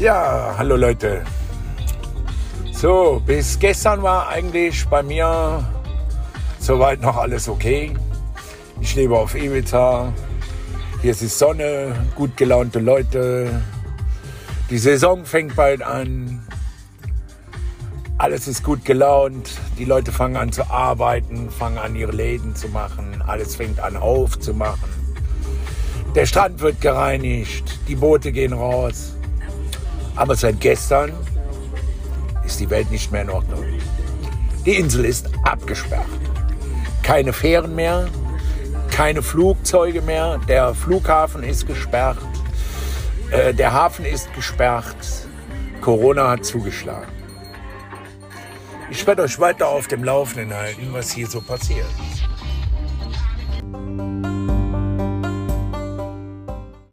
Ja, hallo Leute. So, bis gestern war eigentlich bei mir soweit noch alles okay. Ich lebe auf Ibiza. Hier ist die Sonne, gut gelaunte Leute. Die Saison fängt bald an. Alles ist gut gelaunt. Die Leute fangen an zu arbeiten, fangen an ihre Läden zu machen. Alles fängt an aufzumachen. Der Strand wird gereinigt. Die Boote gehen raus. Aber seit gestern ist die Welt nicht mehr in Ordnung. Die Insel ist abgesperrt. Keine Fähren mehr, keine Flugzeuge mehr. Der Flughafen ist gesperrt. Äh, der Hafen ist gesperrt. Corona hat zugeschlagen. Ich werde euch weiter auf dem Laufenden halten, was hier so passiert.